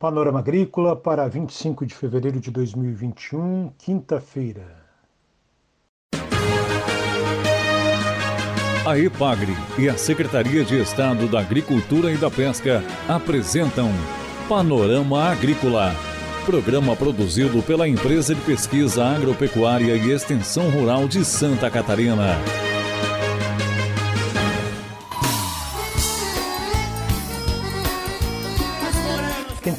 Panorama Agrícola para 25 de fevereiro de 2021, quinta-feira. A EPAGRE e a Secretaria de Estado da Agricultura e da Pesca apresentam Panorama Agrícola, programa produzido pela Empresa de Pesquisa Agropecuária e Extensão Rural de Santa Catarina.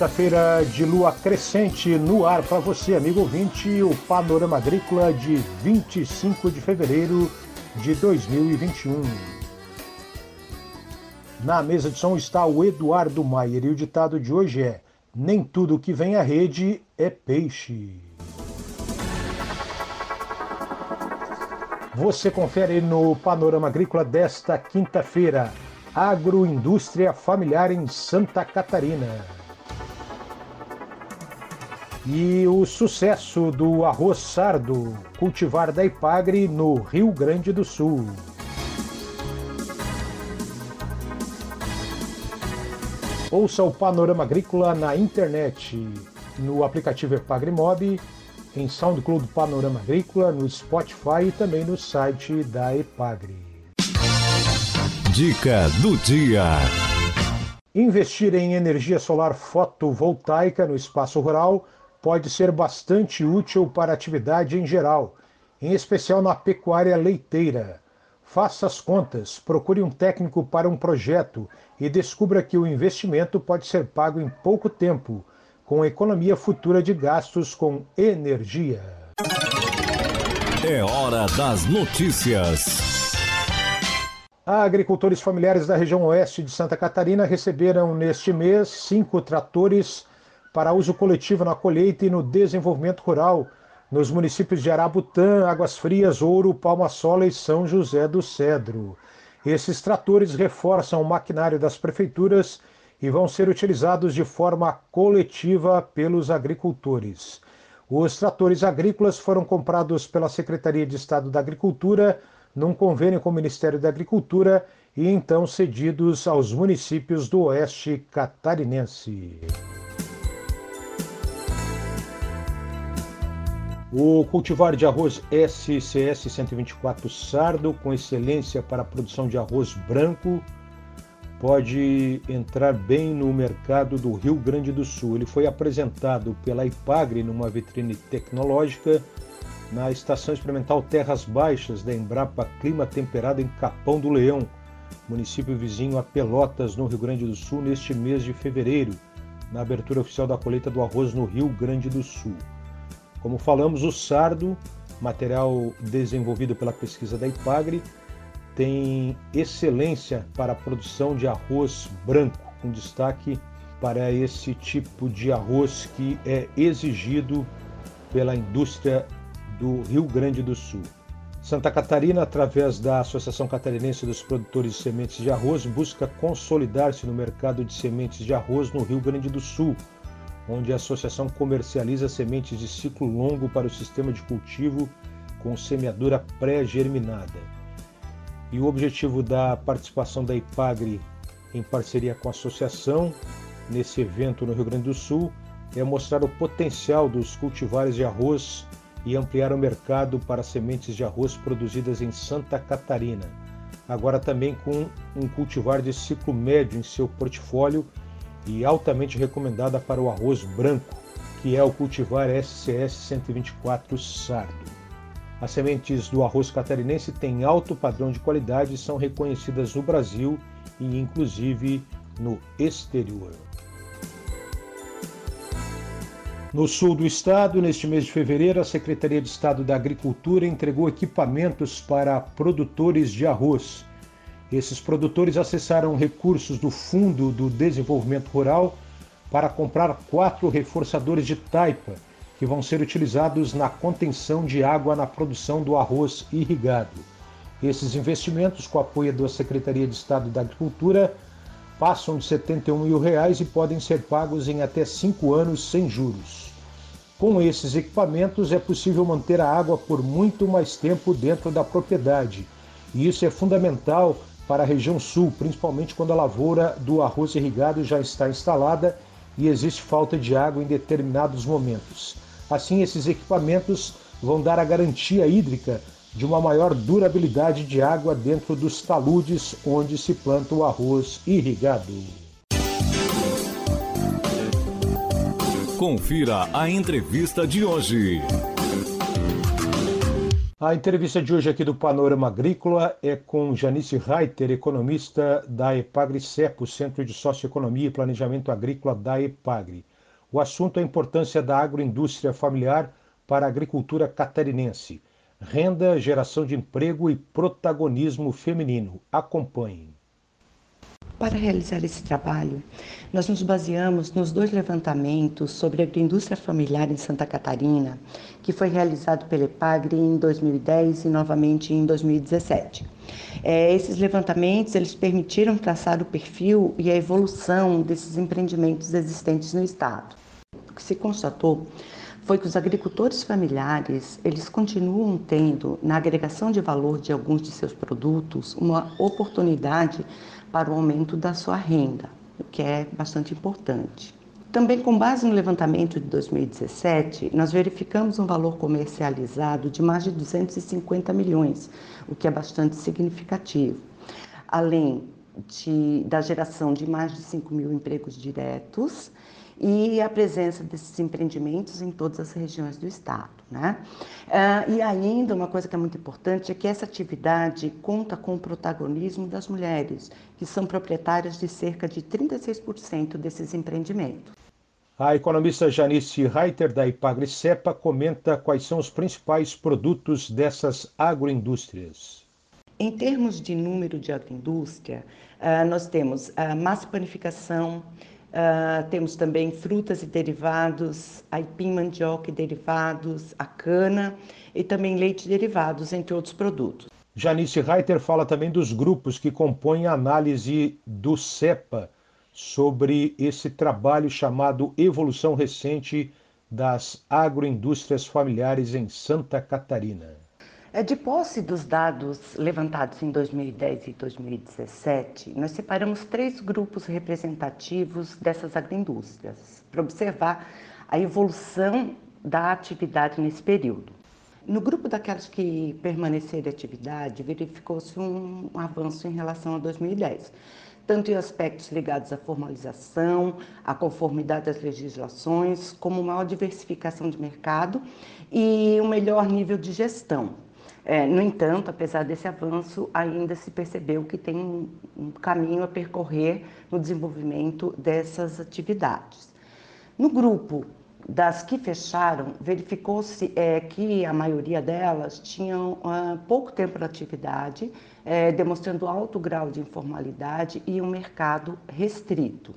Quinta-feira de lua crescente no ar para você, amigo ouvinte, o Panorama Agrícola de 25 de fevereiro de 2021. Na mesa de som está o Eduardo Maier e o ditado de hoje é: Nem tudo que vem à rede é peixe. Você confere no Panorama Agrícola desta quinta-feira. Agroindústria familiar em Santa Catarina. E o sucesso do arroz sardo, cultivar da Ipagre no Rio Grande do Sul. Ouça o Panorama Agrícola na internet, no aplicativo Epagre Mob, em SoundCloud Panorama Agrícola, no Spotify e também no site da Epagre. Dica do dia. Investir em energia solar fotovoltaica no espaço rural pode ser bastante útil para a atividade em geral, em especial na pecuária leiteira. Faça as contas, procure um técnico para um projeto e descubra que o investimento pode ser pago em pouco tempo, com economia futura de gastos com energia. É hora das notícias. Agricultores familiares da região oeste de Santa Catarina receberam neste mês cinco tratores para uso coletivo na colheita e no desenvolvimento rural nos municípios de Arabutã, Águas Frias, Ouro, Palma Sola e São José do Cedro. Esses tratores reforçam o maquinário das prefeituras e vão ser utilizados de forma coletiva pelos agricultores. Os tratores agrícolas foram comprados pela Secretaria de Estado da Agricultura num convênio com o Ministério da Agricultura e então cedidos aos municípios do Oeste Catarinense. O cultivar de arroz SCS 124 Sardo, com excelência para a produção de arroz branco, pode entrar bem no mercado do Rio Grande do Sul. Ele foi apresentado pela IPAGRE numa vitrine tecnológica na Estação Experimental Terras Baixas da Embrapa Clima Temperado em Capão do Leão, município vizinho a Pelotas, no Rio Grande do Sul, neste mês de fevereiro, na abertura oficial da colheita do arroz no Rio Grande do Sul. Como falamos, o sardo, material desenvolvido pela pesquisa da IPAGRE, tem excelência para a produção de arroz branco, com destaque para esse tipo de arroz que é exigido pela indústria do Rio Grande do Sul. Santa Catarina, através da Associação Catarinense dos Produtores de Sementes de Arroz, busca consolidar-se no mercado de sementes de arroz no Rio Grande do Sul, onde a associação comercializa sementes de ciclo longo para o sistema de cultivo com semeadura pré-germinada. E o objetivo da participação da IPAGRE em parceria com a associação nesse evento no Rio Grande do Sul é mostrar o potencial dos cultivares de arroz e ampliar o mercado para sementes de arroz produzidas em Santa Catarina. Agora também com um cultivar de ciclo médio em seu portfólio e altamente recomendada para o arroz branco, que é o cultivar SCS 124 Sardo. As sementes do arroz catarinense têm alto padrão de qualidade e são reconhecidas no Brasil e inclusive no exterior. No sul do estado, neste mês de fevereiro, a Secretaria de Estado da Agricultura entregou equipamentos para produtores de arroz esses produtores acessaram recursos do Fundo do Desenvolvimento Rural para comprar quatro reforçadores de taipa, que vão ser utilizados na contenção de água na produção do arroz irrigado. Esses investimentos, com apoio da Secretaria de Estado da Agricultura, passam de 71 mil reais e podem ser pagos em até cinco anos sem juros. Com esses equipamentos é possível manter a água por muito mais tempo dentro da propriedade, e isso é fundamental para a região sul, principalmente quando a lavoura do arroz irrigado já está instalada e existe falta de água em determinados momentos. Assim, esses equipamentos vão dar a garantia hídrica de uma maior durabilidade de água dentro dos taludes onde se planta o arroz irrigado. Confira a entrevista de hoje. A entrevista de hoje aqui do Panorama Agrícola é com Janice Reiter, economista da EPAGRE-CEPO, Centro de Socioeconomia e Planejamento Agrícola da EPAGRE. O assunto é a importância da agroindústria familiar para a agricultura catarinense. Renda, geração de emprego e protagonismo feminino. Acompanhem. Para realizar esse trabalho, nós nos baseamos nos dois levantamentos sobre a agroindústria familiar em Santa Catarina, que foi realizado pela EPAGRE em 2010 e novamente em 2017. É, esses levantamentos eles permitiram traçar o perfil e a evolução desses empreendimentos existentes no estado. O que se constatou foi que os agricultores familiares, eles continuam tendo na agregação de valor de alguns de seus produtos uma oportunidade para o aumento da sua renda, o que é bastante importante. Também com base no levantamento de 2017, nós verificamos um valor comercializado de mais de 250 milhões, o que é bastante significativo. Além de, da geração de mais de 5 mil empregos diretos e a presença desses empreendimentos em todas as regiões do estado. Né? Uh, e ainda uma coisa que é muito importante é que essa atividade conta com o protagonismo das mulheres, que são proprietárias de cerca de 36% desses empreendimentos. A economista Janice Reiter, da Ipagre-Cepa, comenta quais são os principais produtos dessas agroindústrias. Em termos de número de agroindústria, uh, nós temos a massa panificação, Uh, temos também frutas e derivados, aipim, mandioca e derivados, a cana e também leite e derivados, entre outros produtos. Janice Reiter fala também dos grupos que compõem a análise do CEPA sobre esse trabalho chamado Evolução Recente das Agroindústrias Familiares em Santa Catarina. É, de posse dos dados levantados em 2010 e 2017, nós separamos três grupos representativos dessas agroindústrias para observar a evolução da atividade nesse período. No grupo daquelas que permaneceram em atividade, verificou-se um avanço em relação a 2010, tanto em aspectos ligados à formalização, à conformidade das legislações, como maior diversificação de mercado e um melhor nível de gestão, é, no entanto, apesar desse avanço, ainda se percebeu que tem um, caminho a percorrer no desenvolvimento dessas atividades. No grupo das que fecharam, verificou-se é, que a maioria delas tinham pouco tempo de atividade, é, demonstrando alto grau de informalidade e um mercado restrito.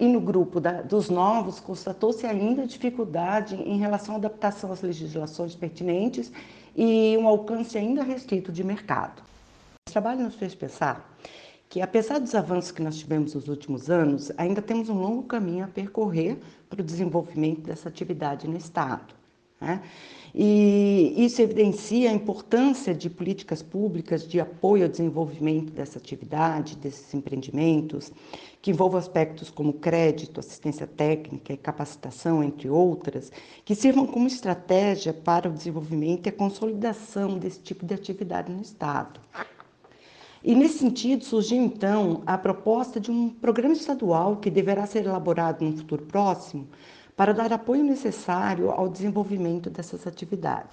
E no grupo da, dos novos, constatou-se ainda dificuldade em relação à adaptação às legislações pertinentes e um alcance ainda restrito de mercado. Esse trabalho nos fez pensar que, apesar dos avanços que nós tivemos nos últimos anos, ainda temos um longo caminho a percorrer para o desenvolvimento dessa atividade no Estado. Né? E isso evidencia a importância de políticas públicas de apoio ao desenvolvimento dessa atividade, desses empreendimentos, que envolvam aspectos como crédito, assistência técnica e capacitação, entre outras, que sirvam como estratégia para o desenvolvimento e a consolidação desse tipo de atividade no Estado. E nesse sentido surgiu então a proposta de um programa estadual que deverá ser elaborado no futuro próximo para dar apoio necessário ao desenvolvimento dessas atividades.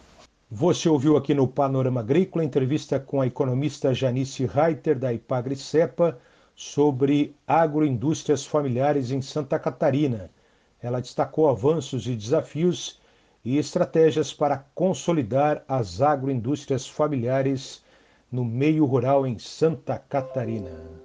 Você ouviu aqui no Panorama Agrícola entrevista com a economista Janice Reiter, da Ipagre Cepa, sobre agroindústrias familiares em Santa Catarina. Ela destacou avanços e desafios e estratégias para consolidar as agroindústrias familiares no meio rural em Santa Catarina.